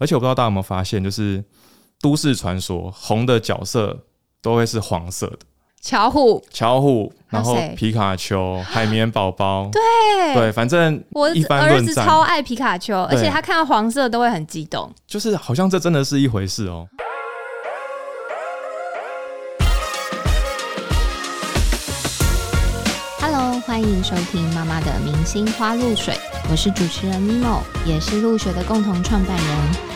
而且我不知道大家有没有发现，就是都市传说红的角色都会是黄色的，巧虎，巧虎，然后皮卡丘、海绵宝宝，对。对，反正我一般儿子超爱皮卡丘，而且他看到黄色都会很激动。就是好像这真的是一回事哦。Hello，欢迎收听妈妈的明星花露水，我是主持人 Mimo，也是陆学的共同创办人。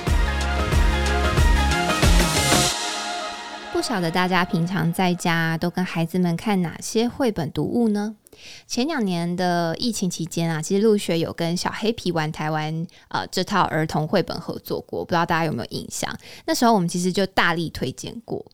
不晓得大家平常在家都跟孩子们看哪些绘本读物呢？前两年的疫情期间啊，其实陆学有跟小黑皮玩台湾呃这套儿童绘本合作过，不知道大家有没有印象？那时候我们其实就大力推荐过。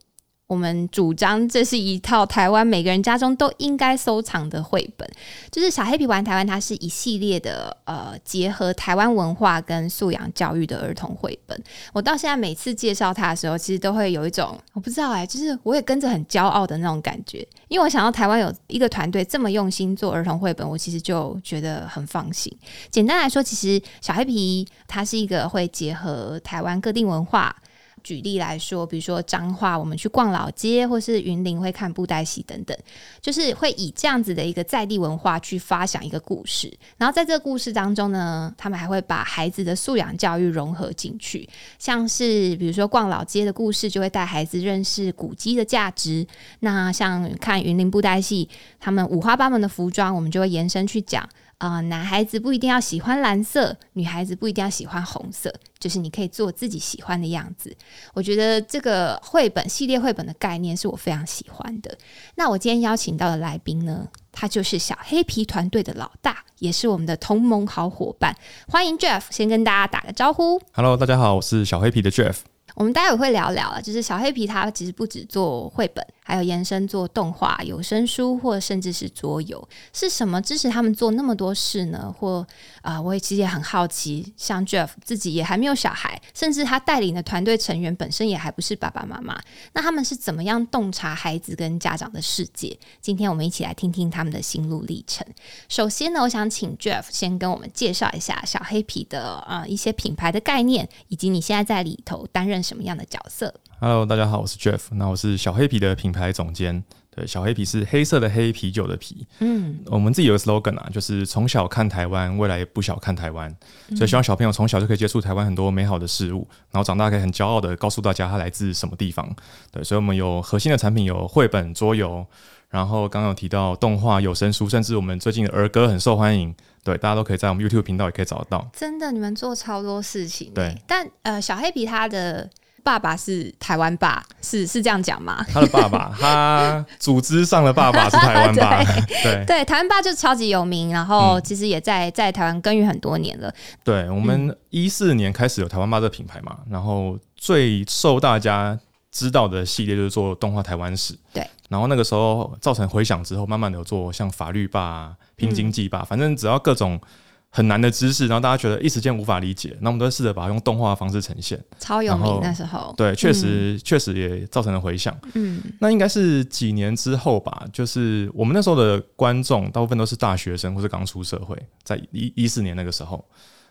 我们主张这是一套台湾每个人家中都应该收藏的绘本，就是小黑皮玩台湾，它是一系列的呃结合台湾文化跟素养教育的儿童绘本。我到现在每次介绍它的时候，其实都会有一种我不知道哎、就是我也跟着很骄傲的那种感觉，因为我想到台湾有一个团队这么用心做儿童绘本，我其实就觉得很放心。简单来说，其实小黑皮它是一个会结合台湾各地文化。举例来说，比如说彰化，我们去逛老街，或是云林会看布袋戏等等，就是会以这样子的一个在地文化去发想一个故事。然后在这个故事当中呢，他们还会把孩子的素养教育融合进去，像是比如说逛老街的故事，就会带孩子认识古迹的价值。那像看云林布袋戏，他们五花八门的服装，我们就会延伸去讲。啊、男孩子不一定要喜欢蓝色，女孩子不一定要喜欢红色，就是你可以做自己喜欢的样子。我觉得这个绘本系列绘本的概念是我非常喜欢的。那我今天邀请到的来宾呢，他就是小黑皮团队的老大，也是我们的同盟好伙伴。欢迎 Jeff，先跟大家打个招呼。Hello，大家好，我是小黑皮的 Jeff。我们待会会聊聊了，就是小黑皮它其实不止做绘本，还有延伸做动画、有声书，或甚至是桌游。是什么支持他们做那么多事呢？或啊、我也其实也很好奇，像 Jeff 自己也还没有小孩，甚至他带领的团队成员本身也还不是爸爸妈妈，那他们是怎么样洞察孩子跟家长的世界？今天我们一起来听听他们的心路历程。首先呢，我想请 Jeff 先跟我们介绍一下小黑皮的呃一些品牌的概念，以及你现在在里头担任什么样的角色。Hello，大家好，我是 Jeff。那我是小黑皮的品牌总监。对，小黑皮是黑色的黑啤酒的啤。嗯，我们自己有个 slogan 啊，就是从小看台湾，未来也不小看台湾。所以希望小朋友从小就可以接触台湾很多美好的事物，然后长大可以很骄傲的告诉大家它来自什么地方。对，所以我们有核心的产品有绘本、桌游，然后刚刚有提到动画、有声书，甚至我们最近的儿歌很受欢迎。对，大家都可以在我们 YouTube 频道也可以找得到。真的，你们做超多事情。对，但呃，小黑皮他的爸爸是台湾爸，是是这样讲吗？他的爸爸，他组织上的爸爸是台湾爸。对对，台湾爸就超级有名，然后其实也在在台湾耕耘很多年了。对，我们一四年开始有台湾爸这个品牌嘛，然后最受大家知道的系列就是做动画台湾史。对，然后那个时候造成回响之后，慢慢的有做像法律霸、啊、拼经济霸，反正只要各种很难的知识，然后大家觉得一时间无法理解，那我们都试着把它用动画的方式呈现。超有名那时候。对，确实确、实也造成了回响。嗯，那应该是几年之后吧，就是我们那时候的观众大部分都是大学生或是刚出社会，在一一四年那个时候，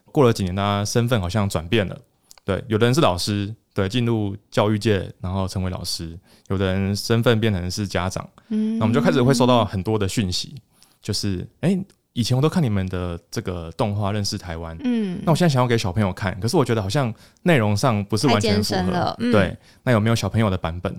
过了几年，大家身份好像转变了。对，有的人是老师，对，进入教育界，然后成为老师；有的人身份变成是家长，嗯，那我们就开始会收到很多的讯息，就是哎、诶以前我都看你们的这个动画认识台湾，嗯，那我现在想要给小朋友看，可是我觉得好像内容上不是完全符合。对，那有没有小朋友的版本？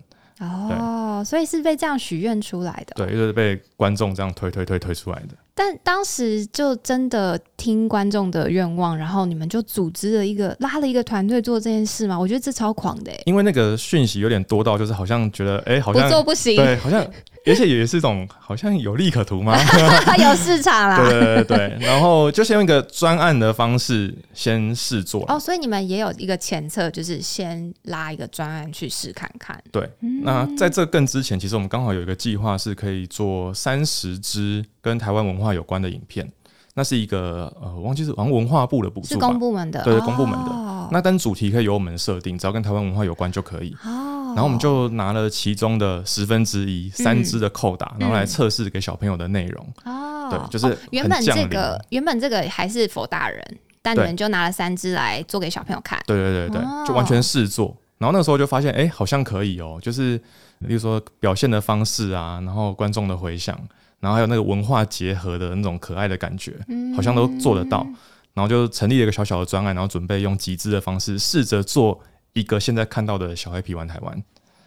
哦，所以是被这样许愿出来的。对，就是被观众这样推推推推出来的。但当时就真的听观众的愿望，然后你们就组织了一个拉了一个团队做这件事嘛？我觉得这超狂的欸，因为那个讯息有点多到，就是好像觉得，哎、好像不做不行，对，好像，而且也是一种好像有利可图吗？有市场啦。对对对对，然后就先用一个专案的方式先试做。哦，所以你们也有一个前策，就是先拉一个专案去试看看。对，那在这更之前，其实我们刚好有一个计划是可以做三十支跟台湾文化有关的影片。那是一个呃，我忘记是好像文化部的补是助吧公部门的，对公部门的哦那但主题可以由我们设定，只要跟台湾文化有关就可以。哦，然后我们就拿了其中的十分之一，三支的扣打，然后来测试给小朋友的内容。哦，对，就是哦原本这个原本这个还是否大人，但你们就拿了三支来做给小朋友看。对对对对，哦就完全试做。然后那个时候就发现，哎、好像可以哦，就是比如说表现的方式啊，然后观众的回响，然后还有那个文化结合的那种可爱的感觉，好像都做得到。然后就成立了一个小小的专案，然后准备用集资的方式，试着做一个现在看到的小黑皮玩台湾。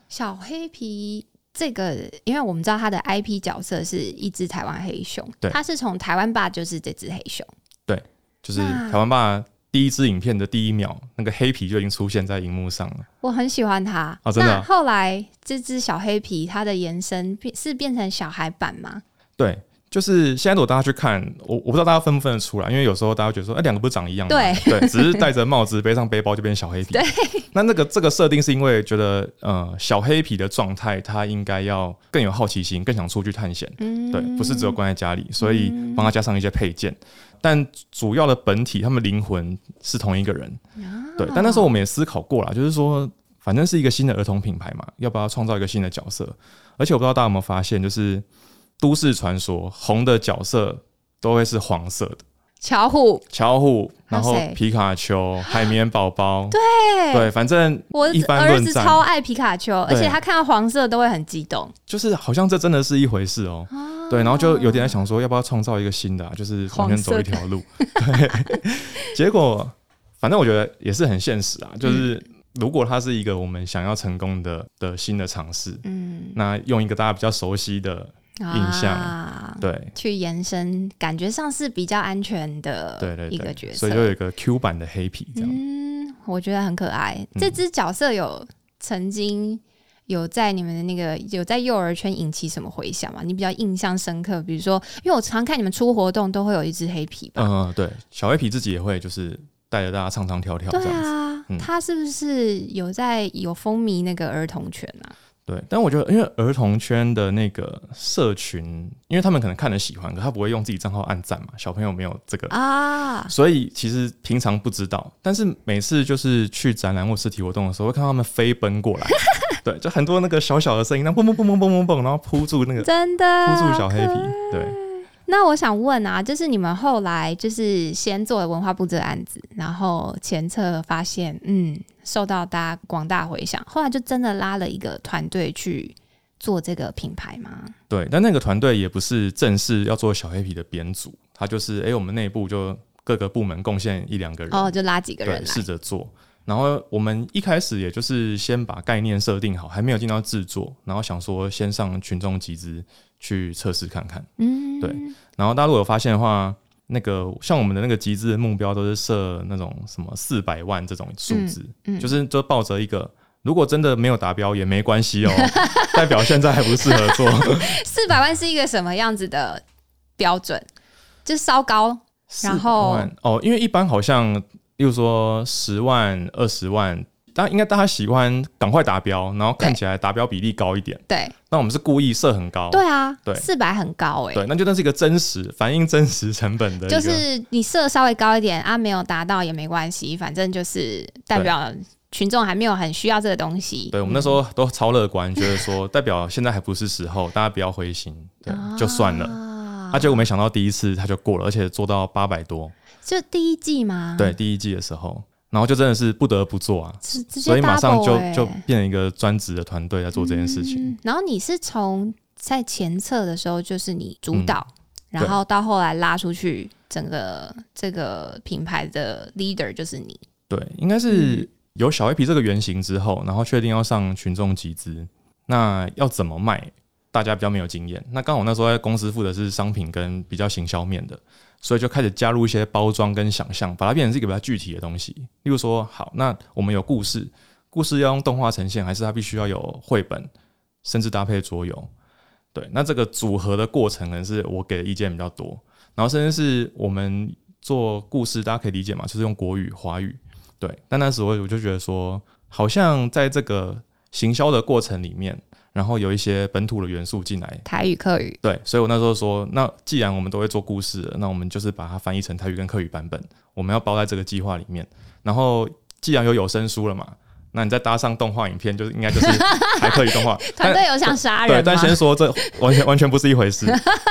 小黑皮这个，因为我们知道他的 IP 角色是一只台湾黑熊，对他是从台湾爸就是这只黑熊，对就是台湾爸第一支影片的第一秒，那个黑皮就已经出现在荧幕上了。我很喜欢它。哦真的后来这只小黑皮它的延伸变是变成小孩版吗？对，就是现在如果大家去看，我我不知道大家分不分得出来，因为有时候大家觉得说，哎、两个不是长一样吗？对对，只是戴着帽子背上背包就变小黑皮。对，那那个这个设定是因为觉得，呃，小黑皮的状态他应该要更有好奇心，更想出去探险。嗯，对，不是只有关在家里，所以帮他加上一些配件。但主要的本体，他们灵魂是同一个人。啊对，但那时候我们也思考过了，就是说，反正是一个新的儿童品牌嘛，要不要创造一个新的角色？而且我不知道大家有没有发现，就是都市传说红的角色都会是黄色的，巧虎，巧虎，然后皮卡丘、海绵宝宝，对。对，反正我儿子超爱皮卡丘，而且他看到黄色都会很激动。就是好像这真的是一回事哦。对，然后就有点在想说，要不要创造一个新的、啊，就是完全走一条路。对，结果反正我觉得也是很现实啊，就是如果它是一个我们想要成功的的新的尝试，嗯，那用一个大家比较熟悉的，印象啊、对去延伸，感觉上是比较安全的对对对，一个角色。所以就有一个 Q 版的黑皮这样。嗯，我觉得很可爱。嗯这只角色有曾经有在你们的那个有在幼儿圈引起什么回响吗？你比较印象深刻？比如说，因为我常看你们出活动都会有一只黑皮吧？嗯、对，小黑皮自己也会就是带着大家唱唱跳跳这对样子。啊，嗯他是不是有在有风靡那个儿童圈啊？对，但我觉得，因为儿童圈的那个社群，因为他们可能看了喜欢，可他不会用自己账号按赞嘛，小朋友没有这个，啊，所以其实平常不知道，但是每次就是去展览或实体活动的时候，会看到他们飞奔过来，对，就很多那个小小的声音，那蹦蹦蹦蹦蹦蹦蹦，然后扑住那个真的扑住小黑皮，对，那我想问啊，就是你们后来就是先做了文化部这个案子，然后前测发现，嗯，受到大家广大回响，后来就真的拉了一个团队去做这个品牌吗？对，但那个团队也不是正式要做小黑皮的编组，他就是哎、诶我们内部就各个部门贡献一两个人，哦，就拉几个人试，着做。然后我们一开始也就是先把概念设定好，还没有进到制作，然后想说先上群众集资去测试看看。嗯，对然后大家如果有发现的话，那个像我们的那个集资的目标都是设那种什么四百万这种数字，嗯就是就抱着一个如果真的没有达标也没关系哦，代表现在还不适合做。四百万是一个什么样子的标准？就是稍高，然后哦，因为一般好像，例如说十万、二十万，当然应该大家喜欢赶快达标，然后看起来达标比例高一点。对那我们是故意设很高，对啊，对四百很高哎、对，那就那是一个真实反映真实成本的，就是你设稍微高一点啊，没有达到也没关系，反正就是代表群众还没有很需要这个东西。对我们那时候都超乐观，觉得说代表现在还不是时候，大家不要灰心，对，就算了。了啊，结果没想到第一次他就过了，而且做到八百多，就第一季吗？对，，第一季的时候，然后就真的是不得不做啊，所以马上就欸就变成一个专职的团队在做这件事情。嗯然后你是从在前测的时候就是你主导，嗯然后到后来拉出去，整个这个品牌的 leader 就是你。对，应该嗯是有小 A P 这个原型之后，然后确定要上群众集资，那要怎么卖？大家比较没有经验。那刚好那时候在公司负责是商品跟比较行销面的，所以就开始加入一些包装跟想象，把它变成是一个比较具体的东西。例如说，好，那我们有故事，故事要用动画呈现，还是它必须要有绘本，甚至搭配桌游？对，那这个组合的过程可能是我给的意见比较多，然后甚至是我们做故事，大家可以理解嘛，就是用国语、华语。对，但那时候我就觉得说，好像在这个行销的过程里面，然后有一些本土的元素进来。台语、客语，对，所以我那时候说，那既然我们都会做故事了，那我们就是把它翻译成台语跟客语版本，我们要包在这个计划里面。然后既然有有声书了嘛，那你再搭上动画影片，就是应该就是台客语动画。团队有想杀，人吗？但先说这完全完全不是一回事。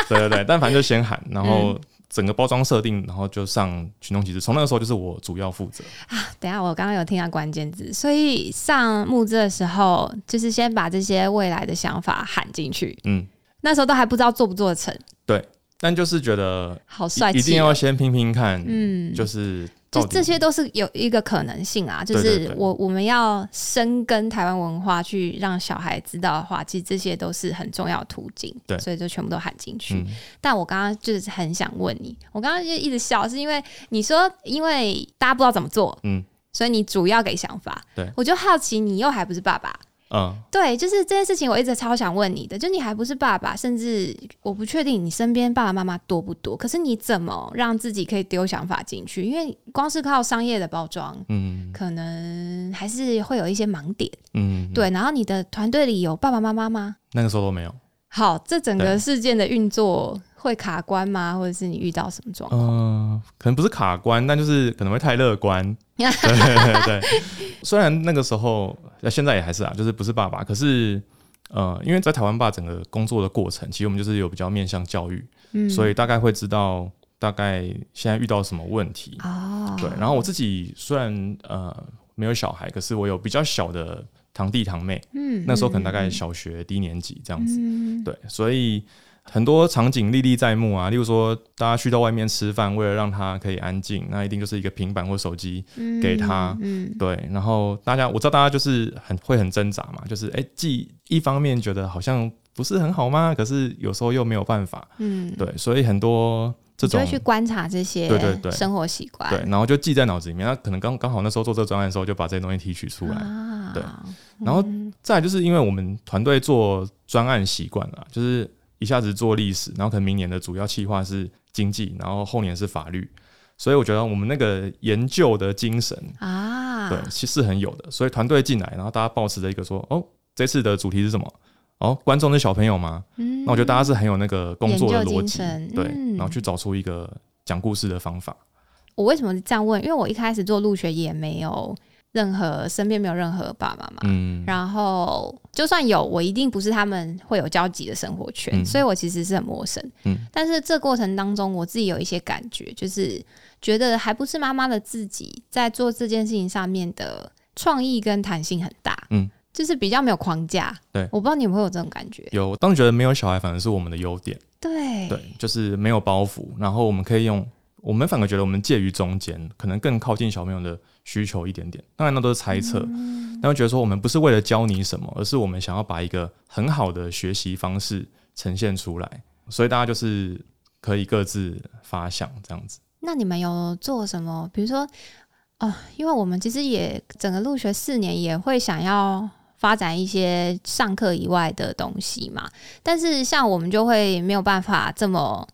对对对，但反正就先喊，然后整个包装设定，然后就上群众集资，从那个时候就是我主要负责啊。等下，我刚刚有听到关键字，所以上募资的时候，就是先把这些未来的想法喊进去。嗯，那时候都还不知道做不做成。对，但就是觉得好帅气哦，一定要先拼拼看，嗯，就是就这些都是有一个可能性啊，就是我我们要深耕台湾文化，去让小孩知道的话，其实这些都是很重要的途径。对所以就全部都喊进去。嗯但我刚刚就是很想问你，我刚刚就一直笑，是因为你说因为大家不知道怎么做，嗯所以你主要给想法。对我就好奇，你又还不是爸爸。嗯对，就是这件事情，我一直超想问你的，就你还不是爸爸，甚至我不确定你身边爸爸妈妈多不多，可是你怎么让自己可以丢想法进去？因为光是靠商业的包装，嗯可能还是会有一些盲点。嗯，对，然后你的团队里有爸爸妈妈吗？那个时候都没有。好，这整个事件的运作会卡关吗？或者是你遇到什么状况？嗯，可能不是卡关，但就是可能会太乐观。对对对，虽然那个时候，呃现在也还是啊，就是不是爸爸，可是呃，因为在台湾爸整个工作的过程，其实我们就是有比较面向教育，嗯。所以大概会知道大概现在遇到什么问题。哦，对，然后我自己虽然呃没有小孩，可是我有比较小的堂弟堂妹，嗯。那时候可能大概小学低年级这样子。嗯。对，所以很多场景历历在目啊，例如说大家去到外面吃饭，为了让他可以安静，那一定就是一个平板或手机，嗯给他。嗯对，然后大家我知道大家就是很会很挣扎嘛，就是哎，既一方面觉得好像不是很好吗？可是有时候又没有办法，嗯，对，所以很多这种就会去观察这些对对对。生活习惯，对，然后就记在脑子里面，那可能刚刚好那时候做这个专案的时候，就把这些东西提取出来。啊，对然后再来就是因为我们团队做专案习惯了，就是一下子做历史，然后可能明年的主要计划是经济，然后后年是法律，所以我觉得我们那个研究的精神，啊，对，其实很有的。所以团队进来，然后大家保持着一个说，哦，这次的主题是什么？哦，观众是小朋友吗？嗯那我觉得大家是很有那个工作的逻辑对，嗯然后去找出一个讲故事的方法。我为什么这样问？因为我一开始做入学也没有任何身边没有任何爸爸妈妈，嗯，然后就算有，我一定不是他们会有交集的生活圈，嗯所以我其实是很陌生。嗯但是这过程当中，我自己有一些感觉，就是觉得还不是妈妈的自己在做这件事情上面的创意跟弹性很大。嗯。就是比较没有框架，对我不知道你有没有这种感觉，有，我当时觉得没有小孩反而是我们的优点。对，对，就是没有包袱，然后我们可以用，我们反而觉得我们介于中间，可能更靠近小朋友的需求一点点。当然那都是猜测，嗯但会觉得说我们不是为了教你什么，而是我们想要把一个很好的学习方式呈现出来，所以大家就是可以各自发想这样子。那你们有做什么？比如说，哦，因为我们其实也整个入学四年，也会想要发展一些上课以外的东西嘛。但是像我们就会没有办法这么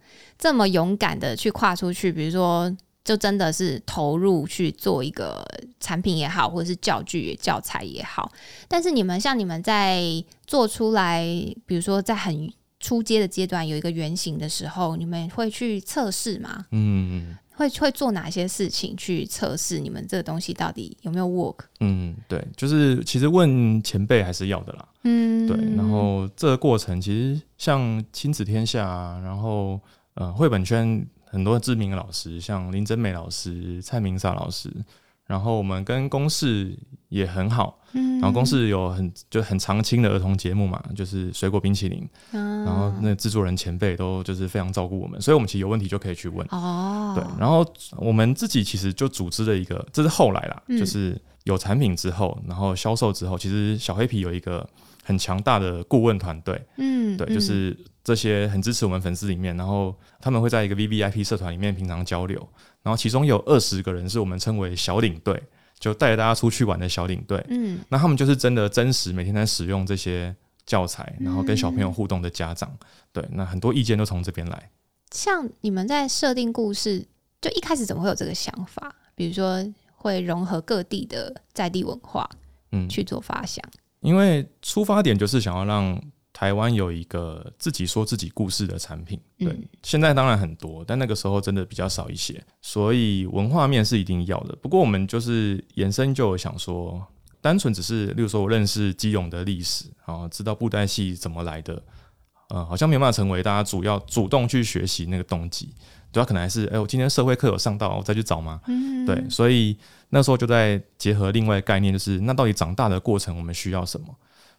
这么勇敢的去跨出去，比如说。就真的是投入去做一个产品也好，或者是教具、教材也好。但是你们像你们在做出来，比如说在很初阶的阶段有一个原型的时候，你们会去测试吗？嗯会会做哪些事情去测试你们这个东西到底有没有 work？嗯，对，就是其实问前辈还是要的啦。嗯，对，然后这个过程其实像亲子天下啊，然后呃绘本圈很多知名的老师，像林真美老师、蔡明莎老师，然后我们跟公视也很好，嗯，然后公视有很就很常青的儿童节目嘛，就是水果冰淇淋，嗯，然后那制作人前辈都就是非常照顾我们，所以我们其实有问题就可以去问。哦，对，然后我们自己其实就组织了一个，这是后来啦，嗯就是有产品之后，然后销售之后，其实小黑皮有一个很强大的顾问团队，嗯，对，嗯就是这些很支持我们粉丝里面，然后他们会在一个 V V I P 社团里面平常交流，然后其中有二十个人是我们称为小领队，就带着大家出去玩的小领队，嗯。那他们就是真的真实每天在使用这些教材，然后跟小朋友互动的家长，对，那很多意见都从这边来。像你们在设定故事，就一开始怎么会有这个想法？比如说会融合各地的在地文化嗯，去做发想，因为出发点就是想要让台湾有一个自己说自己故事的产品。对，嗯现在当然很多，但那个时候真的比较少一些，所以文化面是一定要的。不过我们就是延伸就想说，单纯只是，例如说我认识基隆的历史，然后知道布袋戏怎么来的。呃，好像没有办法成为大家主要主动去学习那个动机。主要可能还是，哎、我今天社会课有上到，我再去找吗？嗯，对，所以那时候就在结合另外概念，就是那到底长大的过程我们需要什么？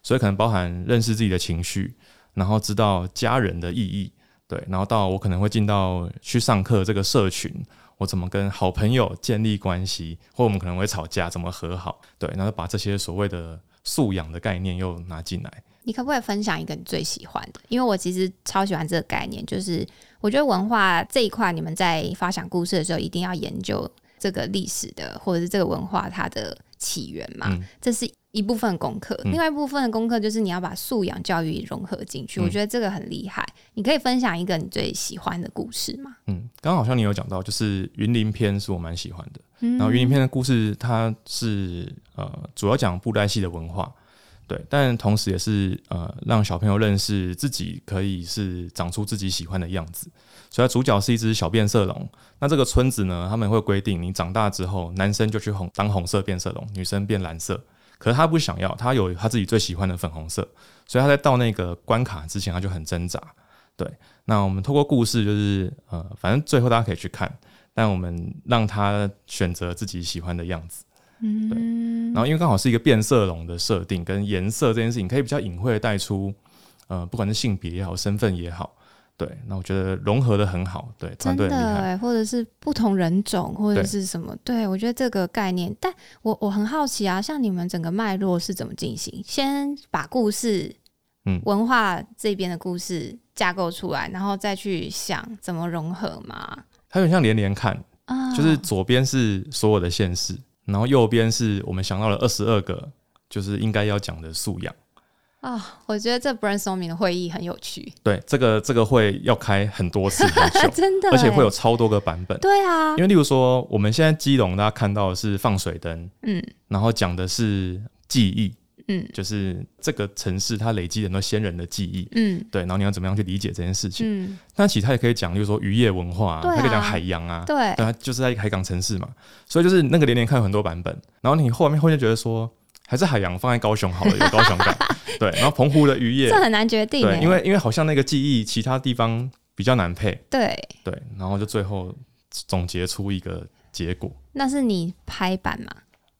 所以可能包含认识自己的情绪，然后知道家人的意义，对，然后到我可能会进到去上课这个社群，我怎么跟好朋友建立关系，或我们可能会吵架，怎么和好，对，然后把这些所谓的素养的概念又拿进来。你可不可以分享一个你最喜欢的？因为我其实超喜欢这个概念，就是我觉得文化这一块，你们在发想故事的时候，一定要研究这个历史的，或者是这个文化它的起源嘛，嗯这是一部分功课。嗯另外一部分的功课就是你要把素养教育融合进去，嗯我觉得这个很厉害。你可以分享一个你最喜欢的故事吗？嗯，刚刚好像你有讲到，就是云林篇是我蛮喜欢的。嗯然后云林篇的故事，它是呃主要讲布袋戏的文化，对，但同时也是呃让小朋友认识自己可以是长出自己喜欢的样子。所以它主角是一只小变色龙。那这个村子呢，他们会规定，你长大之后，男生就去红当红色变色龙，女生变蓝色。可是他不想要，他有他自己最喜欢的粉红色，所以他在到那个关卡之前，他就很挣扎。对，那我们透过故事，就是呃，反正最后大家可以去看，但我们让他选择自己喜欢的样子。嗯，对然后因为刚好是一个变色龙的设定跟颜色这件事情，可以比较隐晦的带出，呃，不管是性别也好，身份也好，对，那我觉得融合的很好，对，真的或者是不同人种，或者是什么？对我觉得这个概念，但我我很好奇啊，像你们整个脉络是怎么进行？先把故事，嗯文化这边的故事架构出来，然后再去想怎么融合嘛？它有点像连连看，啊，就是左边是所有的县市，然后右边是我们想到了二十二个，就是应该要讲的素养。啊，我觉得这 brainstorming 的会议很有趣，对，这个这个会要开很多次很久，真的欸，而且会有超多个版本。对啊。因，为例如说，我们现在基隆大家看到的是放水灯，嗯。然后讲的是记忆，嗯。就是这个城市它累积很多先人的记忆，嗯。对，然后你要怎么样去理解这件事情？嗯，但其实它也可以讲，例如说渔业文化、啊它可以讲海洋啊，对，对，它就是在一个海港城市嘛，所以就是那个连连看有很多版本，然后你后面会就觉得说，还是海洋放在高雄好了，有高雄感，对，然后澎湖的渔业这，很难决定因为因为好像那个记忆其他地方比较难配，对，对，然后就最后总结出一个结果。那是你拍板吗？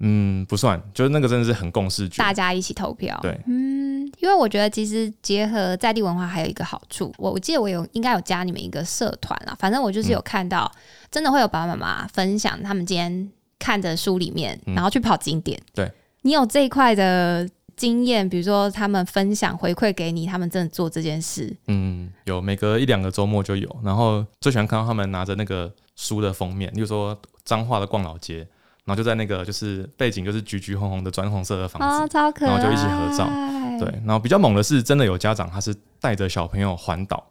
嗯，不算，就是那个真的是很共识。大家一起投票。对，嗯，因为我觉得其实结合在地文化还有一个好处，我我记得我有应该有加你们一个社团啊，反正我就是有看到，真的会有爸爸妈妈分享他们今天看的书里面，嗯然后去跑景点。对，你有这一块的经验，比如说他们分享回馈给你，他们真的做这件事，嗯，有每隔一两个周末就有，然后最喜欢看到他们拿着那个书的封面，例如说彰化的逛老街，然后就在那个就是背景就是橘橘红红的砖红色的房子，哦，超可爱，然后就一起合照对，然后比较猛的是真的有家长他是带着小朋友环岛。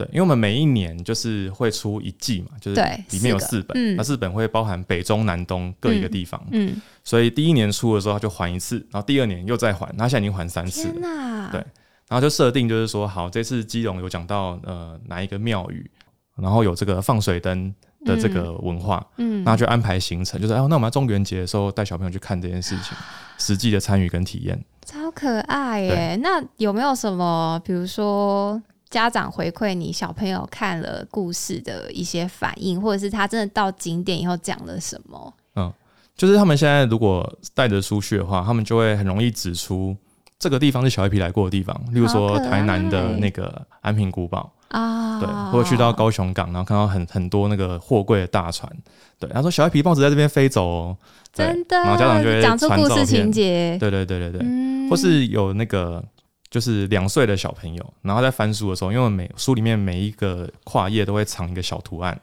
对，因为我们每一年就是会出一季嘛，就是对里面有四本，嗯。那四本会包含北中南东各一个地方，嗯，所以第一年出的时候他就还一次，然后第二年又再还，他现在已经还三次了对然后就设定就是说，好，这次基隆有讲到呃哪一个庙宇，然后有这个放水灯的这个文化，嗯，那就安排行程，就是哎，那我们要中元节的时候带小朋友去看这件事情，实际的参与跟体验。超可爱耶！那有没有什么，比如说家长回馈你小朋友看了故事的一些反应，或者是他真的到景点以后讲了什么？嗯就是他们现在如果带着书去的话，他们就会很容易指出这个地方是小黑皮来过的地方，例如说台南的那个安平古堡，啊，对，或者去到高雄港，然后看到很很多那个货柜的大船，对，他说小黑皮豹子在这边飞走哦，真的，然后家长就会讲出故事情节，对对对对对，嗯。或是有那个就是两岁的小朋友，然后在翻书的时候，因为每书里面每一个跨页都会藏一个小图案，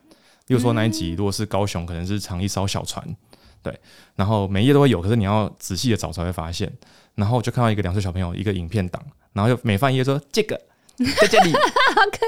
例如说那一集如果是高雄，可能是藏一艘小船，对，然后每一页都会有，可是你要仔细的找才会发现，然后就看到一个两岁小朋友一个影片档，然后就每翻一页说这个 在这里，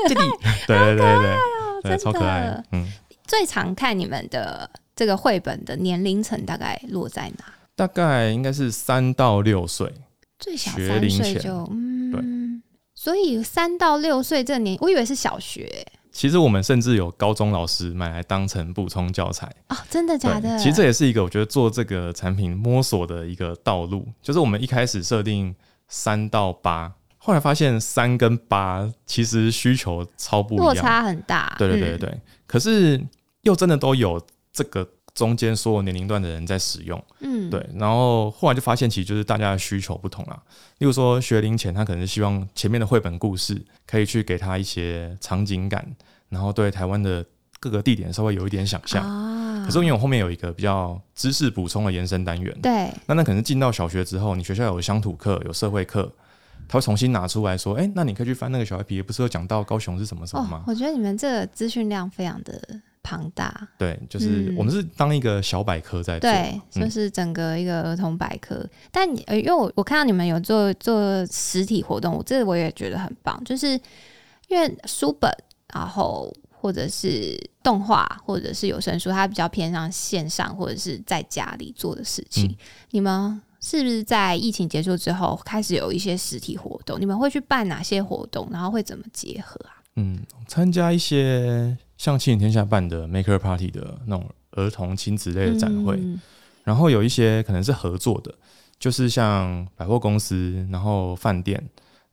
这里，对对对对对，对，真超可的爱，嗯。最常看你们的这个绘本的年龄层大概落在哪？大概应该是三到六岁，最小学三岁就嗯，所以三到六岁这年，我以为是小学欸其实我们甚至有高中老师买来当成补充教材。哦，真的假的？其实这也是一个我觉得做这个产品摸索的一个道路，就是我们一开始设定三到八，后后来发现三跟八其实需求超不一样，落差很大。对对对对，可是又真的都有这个中间所有年龄段的人在使用，嗯，对，然后后来就发现其实就是大家的需求不同啦。例如说学龄前，他可能是希望前面的绘本故事可以去给他一些场景感，然后对台湾的各个地点稍微有一点想象。啊，可是因为我后面有一个比较知识补充的延伸单元，对，那那可能进到小学之后，你学校有乡土课、有社会课，他会重新拿出来说，哎、那你可以去翻那个小黑皮，不是有讲到高雄是什么什么吗？哦，我觉得你们这个资讯量非常的庞大。对，就是嗯我们是当一个小百科在做，对，就嗯是整个一个儿童百科。但你呃，因为我我看到你们有做做实体活动，我这个我也觉得很棒，就是因为书本，然后或者是动画，或者是有声书，它比较偏向线上或者是在家里做的事情。嗯你们是不是在疫情结束之后开始有一些实体活动？你们会去办哪些活动？然后会怎么结合啊？嗯，参加一些像七影天下办的 Maker Party 的那种儿童亲子类的展会，嗯然后有一些可能是合作的，就是像百货公司，然后饭店，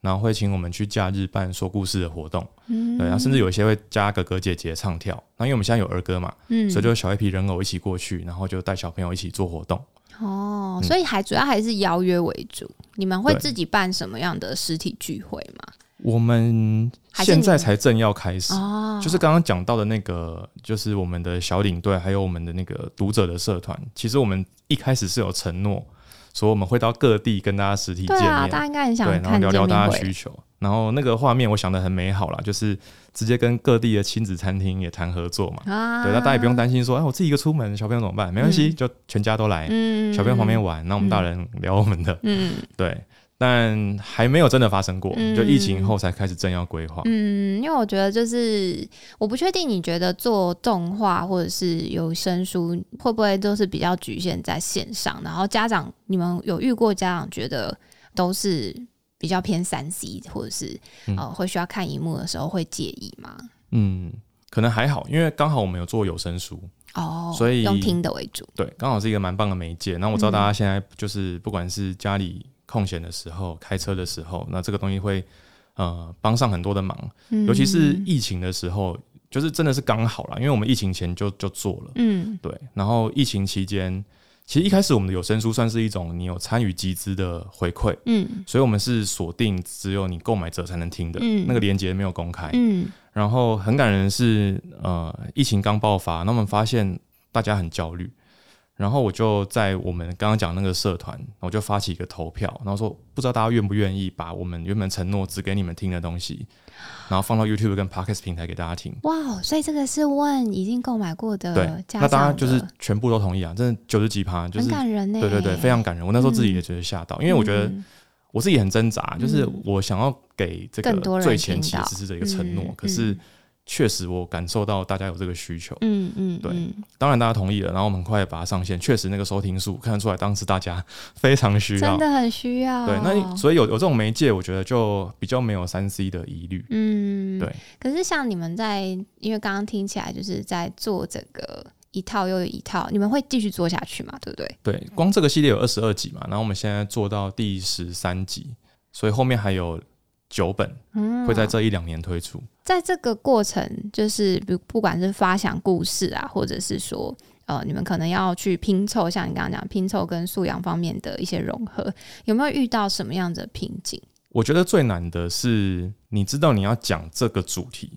然后会请我们去假日办说故事的活动，嗯对，然后甚至有一些会加哥哥姐姐唱跳，那因为我们现在有儿歌嘛，嗯所以就小一批人偶一起过去，然后就带小朋友一起做活动。哦，嗯所以还主要还是邀约为主。你们会自己办什么样的实体聚会吗？我们现在才正要开始，哦，就是刚刚讲到的那个，就是我们的小领队，还有我们的那个读者的社团。其实我们一开始是有承诺，说我们会到各地跟大家实体见面，对啊，大家应该很想对，然后聊聊。大家需求。然后那个画面我想的很美好啦，就是直接跟各地的亲子餐厅也谈合作嘛。啊对，那大家也不用担心说，哎，我自己一个出门，小朋友怎么办？没关系，嗯就全家都来，嗯小朋友旁边玩，那我们大人聊我们的。嗯对，但还没有真的发生过，嗯就疫情后才开始正要规划。嗯，因为我觉得就是我不确定，你觉得做动画或者是有声书会不会都是比较局限在线上？然后家长，你们有遇过家长觉得都是比较偏三 C，或者是、嗯呃会需要看荧幕的时候会介意吗？嗯，可能还好，因为刚好我们有做有声书，哦，所以用听的为主。对，刚好是一个蛮棒的媒介。那我知道大嗯家现在就是不管是家里空闲的时候、开车的时候，那这个东西会呃帮上很多的忙，尤其是嗯疫情的时候，就是真的是刚好啦，因为我们疫情前就就做了，嗯对，然后疫情期间。其实一开始我们的有声书算是一种你有参与集资的回馈，嗯所以我们是锁定只有你购买者才能听的，嗯那个链接没有公开。嗯然后很感人的是，呃，疫情刚爆发，那我们发现大家很焦虑，然后我就在我们刚刚讲那个社团，我就发起一个投票，然后说不知道大家愿不愿意把我们原本承诺只给你们听的东西，然后放到 YouTube 跟 Podcast 平台给大家听。哇，哦所以这个是问已经购买过的对，那大家就是全部都同意啊，真的九十几趴，就是很感人呢。对对对，非常感人。我那时候自己也嗯觉得吓到，因为我觉得嗯。我自己很挣扎，就是嗯。我想要给这个最前期支持者一个承诺，嗯可是嗯确实我感受到大家有这个需求。嗯嗯，对嗯当然大家同意了，然后我们很快把它上线，确实那个收听数看得出来，当时大家非常需要。真的很需要。对，那所以有有这种媒介，我觉得就比较没有三 C 的疑虑。嗯，对。可是像你们在，因为刚刚听起来就是在做这个一套又一套，你们会继续做下去嘛？对不对？对，光这个系列有二十二集嘛，然后我们现在做到第十三集，所以后面还有九本嗯，会在这一两年推出。在这个过程，就是不不管是发想故事啊，或者是说。呃，你们可能要去拼凑，像你刚刚讲拼凑跟素养方面的一些融合，有没有遇到什么样的瓶颈？我觉得最难的是，你知道你要讲这个主题。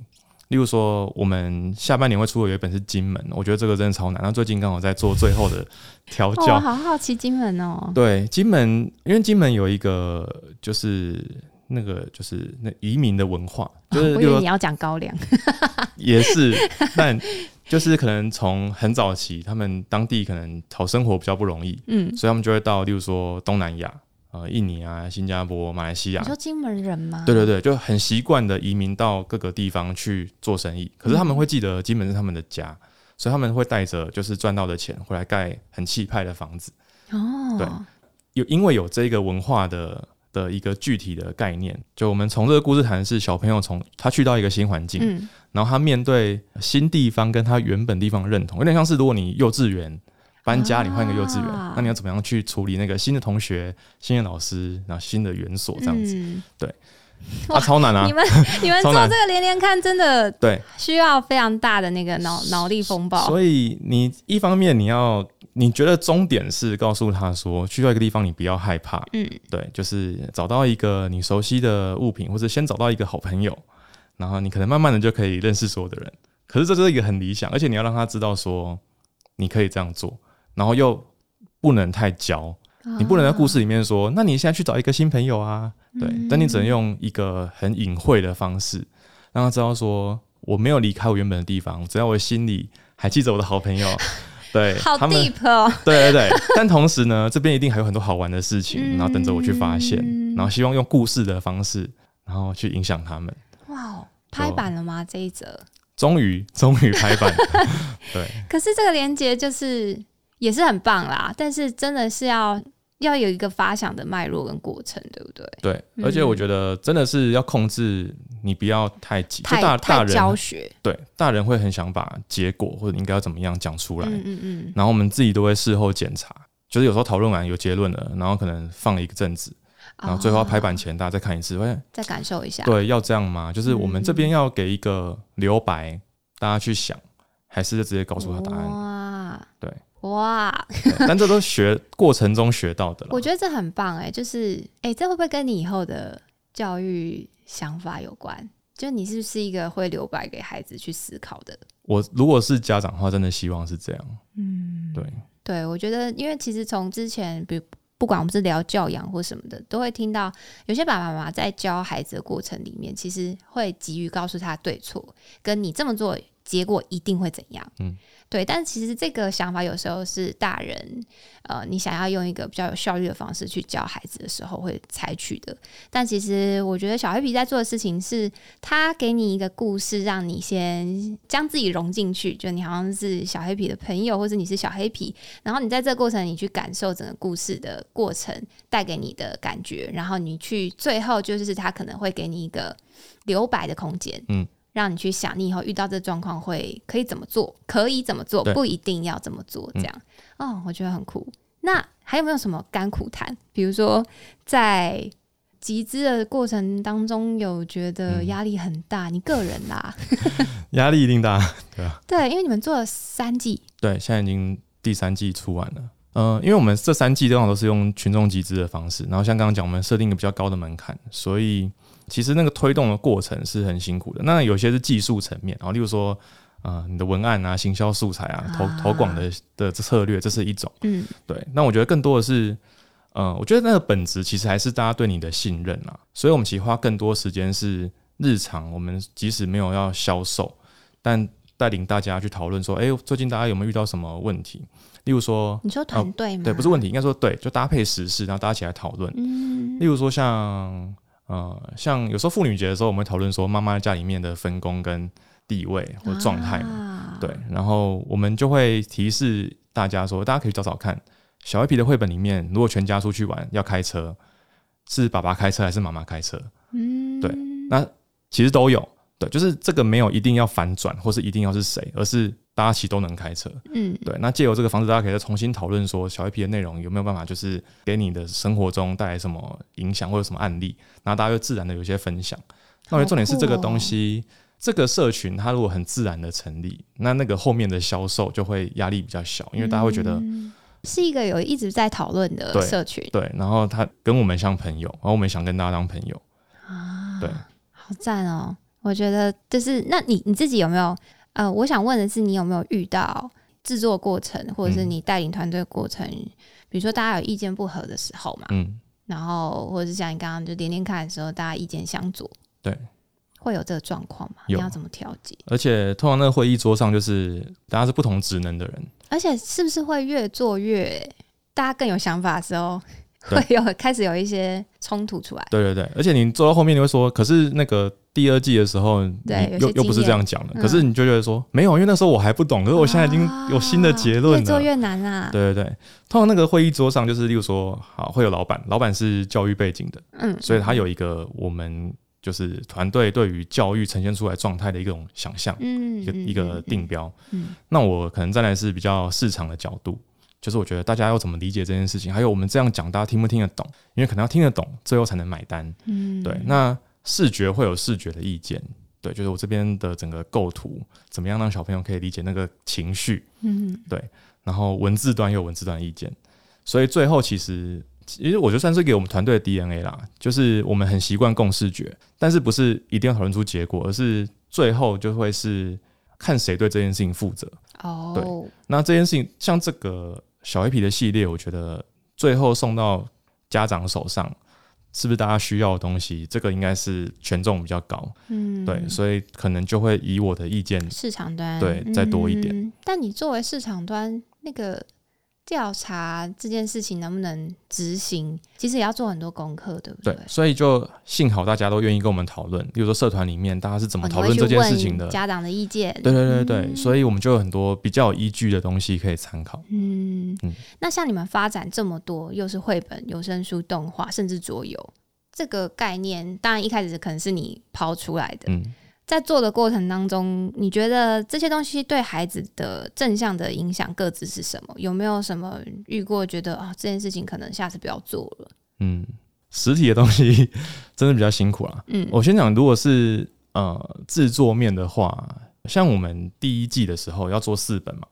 例如说，我们下半年会出的有一本是金门，我觉得这个真的超难。那最近刚好在做最后的调哦，教，我好好奇金门哦。对，金门，因为金门有一个就是那个就是那移民的文化，就是我以为你要讲高粱。也是，但就是可能从很早期，他们当地可能讨生活比较不容易，嗯，所以他们就会到，例如说东南亚，呃，印尼啊、新加坡、马来西亚你，说金门人吗？对对对，就很习惯的移民到各个地方去做生意。可是他们会记得金门是他们的家，所以他们会带着就是赚到的钱回来盖很气派的房子。哦，对有因为有这个文化的的一个具体的概念，就我们从这个故事谈的是小朋友从他去到一个新环境，嗯然后他面对新地方跟他原本地方认同，有点像是如果你幼稚园搬家，你换一个幼稚园，啊那你要怎么样去处理那个新的同学、新的老师，然后新的园所这样子？嗯 啊，超难啊你！们你们 做这个连连看，真的对，需要非常大的那个脑脑力风暴。所以你一方面你要，你觉得终点是告诉他说，去到一个地方你不要害怕，嗯，对，就是找到一个你熟悉的物品，或者先找到一个好朋友，然后你可能慢慢的就可以认识所有的人。可是这是一个很理想，而且你要让他知道说你可以这样做，然后又不能太教，你不能在故事里面说，那你现在去找一个新朋友啊，对，嗯。但你只能用一个很隐晦的方式，让他知道说我没有离开我原本的地方，只要我心里还记着我的好朋友，对好，deep 哦，对对对。但同时呢，这边一定还有很多好玩的事情，嗯然后等着我去发现，然后希望用故事的方式，然后去影响他们。哇哦，拍板了吗？这一则？终于，终于拍板，对，可是这个连接就是也是很棒啦，但是真的是要要有一个发想的脉络跟过程，对不对？对，嗯。而且我觉得真的是要控制，你不要太急，就太大大太教学，对大人会很想把结果或者应该要怎么样讲出来，嗯嗯嗯，然后我们自己都会事后检查，就是有时候讨论完有结论了，然后可能放了一个阵子，然后最后要拍板哦前大家再看一次，发现再感受一下，对要这样吗？就是我们这边要给一个留白，大家去想，还是就直接告诉他答案？哇，对哇，对 但这都学过程中学到的了。我觉得这很棒哎，就是哎，这会不会跟你以后的教育想法有关？就你是不是一个会留白给孩子去思考的？我如果是家长的话，真的希望是这样。嗯，对，对，我觉得，因为其实从之前，比如不管我们是聊教养或什么的，都会听到有些爸爸妈妈在教孩子的过程里面，其实会急于告诉他对错，跟你这么做结果一定会怎样。嗯，对。但其实这个想法有时候是大人，呃，你想要用一个比较有效率的方式去教孩子的时候会采取的。但其实我觉得小黑皮在做的事情是，他给你一个故事，让你先将自己融进去，就你好像是小黑皮的朋友，或者你是小黑皮，然后你在这个过程，你去感受整个故事的过程带给你的感觉，然后你去最后就是他可能会给你一个留白的空间，嗯，让你去想你以后遇到这状况会可以怎么做，可以怎么做，不一定要怎么做，这样、哦，我觉得很酷。那还有没有什么甘苦谈？比如说在集资的过程当中，有觉得嗯压力很大？你个人啦，压力一定大，对啊，对，因为你们做了三季，对，现在已经第三季出完了。呃，因为我们这三季通常都是用群众集资的方式，然后像刚刚讲，我们设定一个比较高的门槛，所以其实那个推动的过程是很辛苦的。那有些是技术层面，然后例如说，呃，你的文案啊、行销素材啊、投投广的的策略，这是一种。嗯对，那我觉得更多的是，呃，我觉得那个本质其实还是大家对你的信任啊，所以我们其实花更多时间是日常，我们即使没有要销售，但带领大家去讨论说，哎、最近大家有没有遇到什么问题？例如说，你说团队吗？对，不是问题，应该说对，就搭配时事，然后大家一起来讨论。嗯例如说像，呃，像有时候妇女节的时候，我们会讨论说妈妈家里面的分工跟地位或状态嘛。啊对，然后我们就会提示大家说，大家可以找找看，小黑皮的绘本里面，如果全家出去玩要开车，是爸爸开车还是妈妈开车？嗯对那其实都有，对，就是这个没有一定要反转，或是一定要是谁，而是大家其实都能开车。嗯对，那借由这个方式，大家可以再重新讨论说，小黑皮的内容有没有办法，就是给你的生活中带来什么影响，或者什么案例，然后大家就自然的有一些分享。那我觉得重点是这个东西，这个社群它如果很自然的成立，那那个后面的销售就会压力比较小，因为大家会觉得、嗯是一个有一直在讨论的社群对，然后他跟我们像朋友，然后我们想跟大家当朋友，啊，对，好赞哦！我觉得就是，那你你自己有没有？呃，我想问的是，你有没有遇到制作过程，或者是嗯你带领团队过程，比如说大家有意见不合的时候嘛，嗯，然后或者是像你刚刚就连连看的时候，大家意见相左，对。会有这个状况吗？你要怎么调节？而且通常那个会议桌上就是大家是不同职能的人，而且是不是会越做越大家更有想法的时候，对会有开始有一些冲突出来？对对对，而且你做到后面你会说，可是那个第二季的时候，对又又不是这样讲的，嗯可是你就觉得说没有，因为那时候我还不懂，可是我现在已经有新的结论越做越难啊！对对对，通常那个会议桌上就是，例如说，好会有老板，老板是教育背景的，嗯，所以他有一个我们就是团队对于教育呈现出来状态的一种想象，嗯嗯一个一个嗯定标。嗯那我可能站在是比较市场的角度，就是我觉得大家要怎么理解这件事情，还有我们这样讲大家听不听得懂，因为可能要听得懂，最后才能买单。嗯。对，那视觉会有视觉的意见，对，就是我这边的整个构图怎么样让小朋友可以理解那个情绪，嗯，对，然后文字端有文字端的意见，所以最后其实其实我觉得算是给我们团队的 DNA 啦，就是我们很习惯共视觉，但是不是一定要讨论出结果，而是最后就会是看谁对这件事情负责。哦，对那这件事情像这个小黑皮的系列，我觉得最后送到家长手上，是不是大家需要的东西？这个应该是权重比较高，嗯，对，所以可能就会以我的意见，市场端对再多一点嗯但你作为市场端那个调查这件事情能不能执行，其实也要做很多功课，对不对，所以就幸好大家都愿意跟我们讨论，比如说社团里面大家是怎么讨论这件事情的，哦家长的意见，对对对对，嗯。所以我们就有很多比较有依据的东西可以参考。嗯。嗯，那像你们发展这么多，又是绘本、有声书、动画，甚至桌游，这个概念，当然一开始可能是你抛出来的，嗯，在做的过程当中，你觉得这些东西对孩子的正向的影响各自是什么？有没有什么遇过觉得啊、这件事情可能下次不要做了？嗯，实体的东西 真的比较辛苦啦。嗯，我先讲，如果是呃制作面的话，像我们第一季的时候要做四本嘛，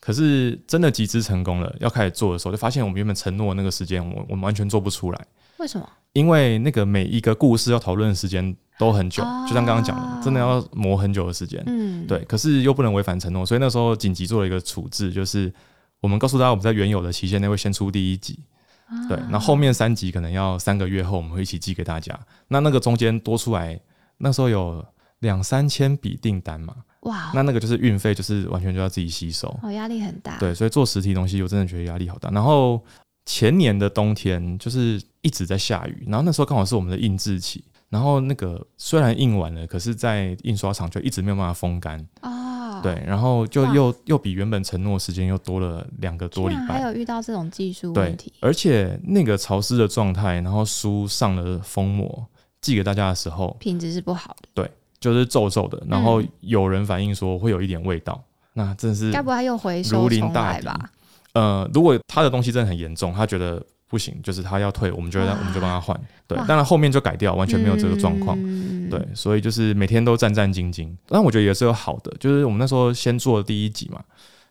可是真的集资成功了，要开始做的时候，就发现我们原本承诺的那个时间，我我们完全做不出来，为什么？因为那个每一个故事要讨论的时间都很久，哦就像刚刚讲的，真的要磨很久的时间。嗯，对，可是又不能违反承诺，所以那时候紧急做了一个处置，就是我们告诉大家，我们在原有的期限内会先出第一集，啊对，那后面三集可能要三个月后我们会一起寄给大家。那那个中间多出来，那时候有两三千笔订单嘛，哇，那那个就是运费，就是完全就要自己吸收。哦，压力很大。，对，所以做实体东西，我真的觉得压力好大。然后前年的冬天就是一直在下雨，然后那时候刚好是我们的印制期，然后那个虽然印完了，可是在印刷厂就一直没有办法风干。啊，对，然后就又又比原本承诺时间又多了两个多礼拜。还有遇到这种技术问题，，而且那个潮湿的状态，然后书上了封膜，寄给大家的时候，品质是不好的，对就是皱皱的，然后嗯有人反映说会有一点味道，那真是该不会又回如收重来吧？呃，如果他的东西真的很严重，他觉得不行，就是他要退，我们就让我们就帮他换。对哇，当然后面就改掉，完全没有这个状况。嗯对，所以就是每天都战战兢兢。但我觉得也是有好的，就是我们那时候先做第一集嘛，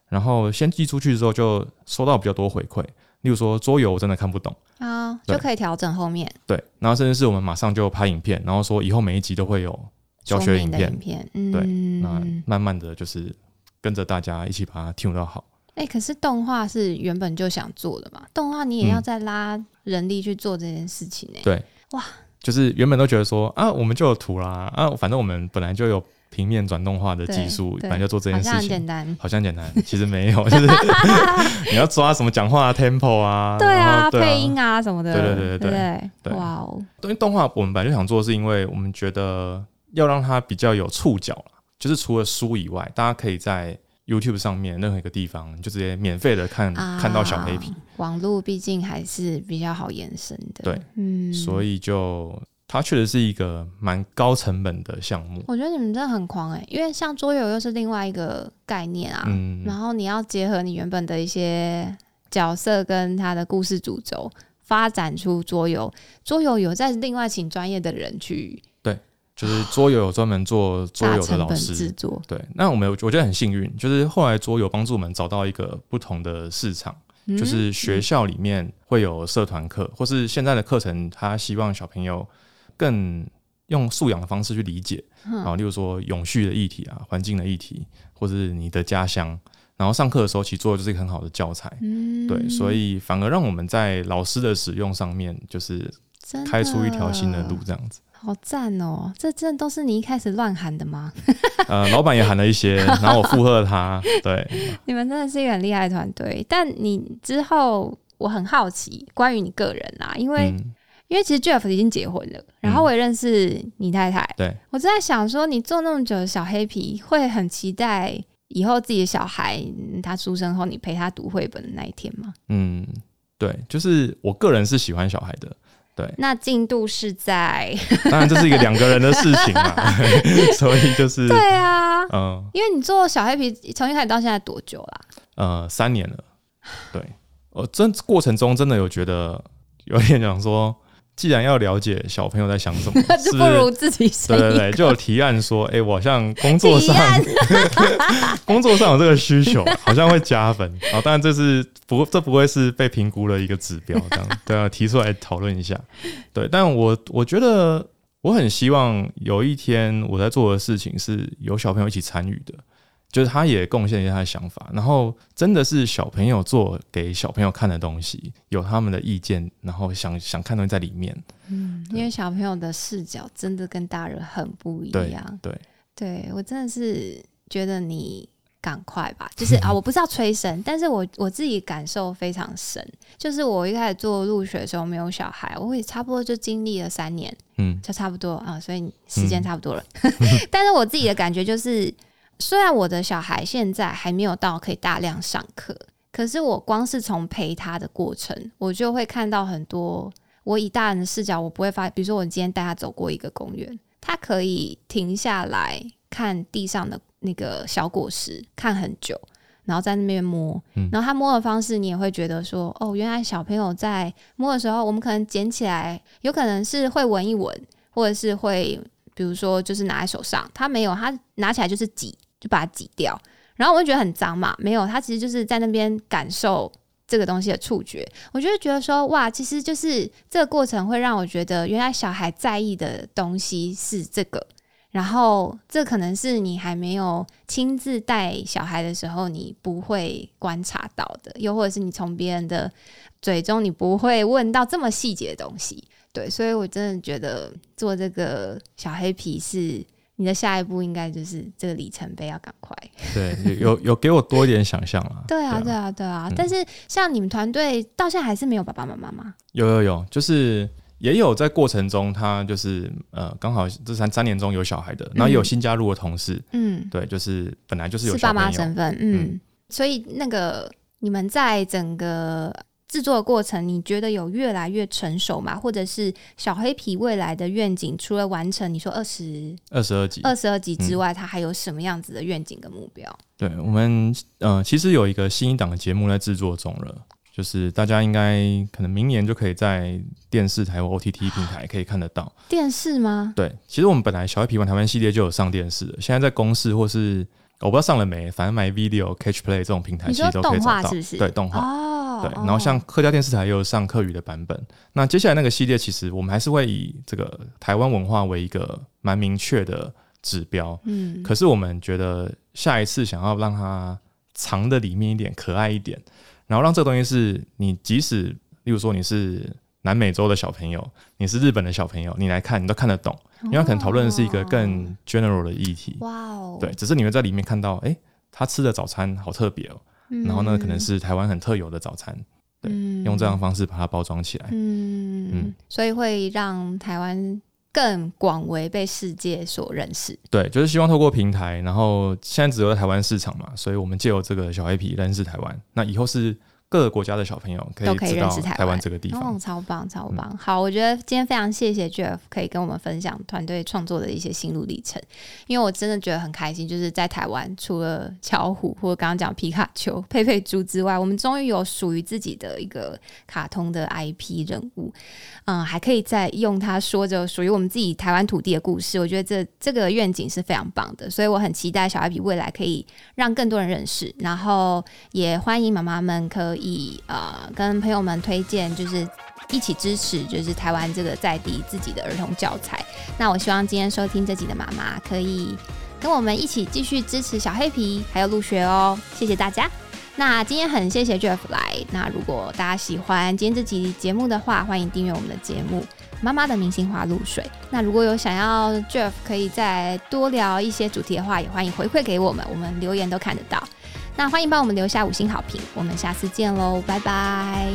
然后先寄出去之后就收到比较多回馈，例如说桌游我真的看不懂，啊，对就可以调整后面对，然后甚至是我们马上就拍影片，然后说以后每一集都会有教学影片影，片，对嗯，那慢慢的就是跟着大家一起把它 tune 到好。哎、可是动画是原本就想做的嘛，动画你也要嗯。再拉人力去做这件事情呢、对，哇，就是原本都觉得说啊，我们就有图啦，啊，反正我们本来就有平面转动画的技术，对本来就做这件事情，简单。好像简单，其实没有，就是 你要抓什么讲话啊 tempo 啊，对啊，配音啊什么的，对对对对对对哇哦，因为动画我们本来就想做，是因为我们觉得要让它比较有触角啦就是除了书以外，大家可以在 YouTube 上面任何一个地方就直接免费的看、啊看到小黑皮，网络毕竟还是比较好延伸的。对，嗯，所以就它确实是一个蛮高成本的项目。我觉得你们真的很狂哎、因为像桌游又是另外一个概念啊，嗯，然后你要结合你原本的一些角色跟它的故事主轴，发展出桌游。桌游有在另外请专业的人去就是桌游有专门做桌游的老师制，作，对，那我们我觉得很幸运，就是后来桌游帮助我们找到一个不同的市场，嗯就是学校里面会有社团课，或是现在的课程，他希望小朋友更用素养的方式去理解，嗯啊，例如说永续的议题啊、环境的议题，或是你的家乡。然后上课的时候，其实做的就是一个很好的教材，嗯对，所以反而让我们在老师的使用上面，就是开出一条新的路，这样子。好赞哦！这真的都是你一开始乱喊的吗？呃，老板也喊了一些，然后我附和他，对，你们真的是一个很厉害的团队。但你之后，我很好奇关于你个人啦，因为、嗯，因为其实 Jeff 已经结婚了，然后我也认识你太太，对，我正在想说，你做那么久的小黑皮，会很期待以后自己的小孩嗯他出生后，你陪他读绘本的那一天吗？嗯，对，就是我个人是喜欢小孩的，那进度是在 当然这是一个两个人的事情嘛，所以就是，对啊，嗯。因为你做小黑皮从一开始到现在多久啦？呃，三年了，对，我真过程中真的有觉得有点想说，既然要了解小朋友在想什么，是不如自己生对对对，就有提案说，哎、我好像工作上 工作上有这个需求，好像会加分。好，当然这是不这不会是被评估的一个指标，这样对啊，提出来讨论一下。对，但我我觉得我很希望有一天我在做的事情是有小朋友一起参与的。就是他也贡献一下他的想法，然后真的是小朋友做给小朋友看的东西，有他们的意见，然后想想看东西在里面。嗯，因为小朋友的视角真的跟大人很不一样。对，对我真的是觉得你赶快吧，就是 啊，我不知道催生，但是我我自己感受非常深。就是我一开始做入学的时候没有小孩，我也差不多就经历了三年，嗯，就差不多啊，所以时间差不多了。但是我自己的感觉就是。虽然我的小孩现在还没有到可以大量上课，可是我光是从陪他的过程，我就会看到很多。我以大人的视角，我不会发。比如说，我今天带他走过一个公园，他可以停下来看地上的那个小果实，看很久，然后在那边摸。然后他摸的方式，你也会觉得说，哦，原来小朋友在摸的时候，我们可能捡起来，有可能是会闻一闻，或者是会，比如说就是拿在手上。他没有，他拿起来就是挤。就把它挤掉，然后我就觉得很脏嘛。没有，他其实就是在那边感受这个东西的触觉。我就觉得说，哇，其实就是这个过程会让我觉得，原来小孩在意的东西是这个。然后这可能是你还没有亲自带小孩的时候，你不会观察到的，又或者是你从别人的嘴中，你不会问到这么细节的东西。对，所以我真的觉得做这个小黑皮是。你的下一步应该就是这个里程碑要赶快。对，有有给我多一点想象 啊。对啊，对啊，对啊。但是像你们团队到现在还是没有爸爸妈妈吗？有有有，就是也有在过程中，他就是呃，刚好这三三年中有小孩的，然后也有新加入的同事。嗯，对，就是本来就是有爸妈身份。嗯，所以那个你们在整个。制作的过程，你觉得有越来越成熟吗？或者是小黑皮未来的愿景，除了完成你说二十二十二集二十二集之外，它还有什么样子的愿景跟目标？对我们，呃，其实有一个新一档的节目在制作中了，就是大家应该可能明年就可以在电视台或 OTT 平台可以看得到电视吗？对，其实我们本来小黑皮玩台湾系列就有上电视的，现在在公视或是我不知道上了没，反正 My Video、Catch Play 这种平台其实都可以找到，对动画。对，然后像客家电视台也有上客语的版本。那接下来那个系列，其实我们还是会以这个台湾文化为一个蛮明确的指标。嗯，可是我们觉得下一次想要让它藏的里面一点，可爱一点，然后让这个东西是你即使，例如说你是南美洲的小朋友，你是日本的小朋友，你来看你都看得懂，因为可能讨论的是一个更 general 的议题。哇哦，对，只是你会在里面看到，哎，他吃的早餐好特别哦。然后呢，可能是台湾很特有的早餐，对，用这样的方式把它包装起来，嗯嗯，所以会让台湾更广为被世界所认识。对，就是希望透过平台，然后现在只有在台湾市场嘛，所以我们借由这个小黑皮认识台湾，那以后是。各个国家的小朋友都可以认识台湾这个地方，哦，超棒，超棒！好，我觉得今天非常谢谢 Jeff 可以跟我们分享团队创作的一些心路历程，因为我真的觉得很开心，就是在台湾除了巧虎或者刚刚讲皮卡丘、佩佩猪之外，我们终于有属于自己的一个卡通的 IP 人物，嗯，还可以再用它说着属于我们自己台湾土地的故事，我觉得这这个愿景是非常棒的，所以我很期待小 IP 未来可以让更多人认识，然后也欢迎妈妈们可。以呃跟朋友们推荐，就是一起支持，就是台湾这个在地自己的儿童教材。那我希望今天收听这集的妈妈可以跟我们一起继续支持小黑皮还有陆学哦，谢谢大家。那今天很谢谢 Jeff 来。那如果大家喜欢今天这集节目的话，欢迎订阅我们的节目《妈妈的明星花露水》。那如果有想要 Jeff 可以再多聊一些主题的话，也欢迎回馈给我们，我们留言都看得到。那欢迎帮我们留下五星好评，我们下次见喽，拜拜。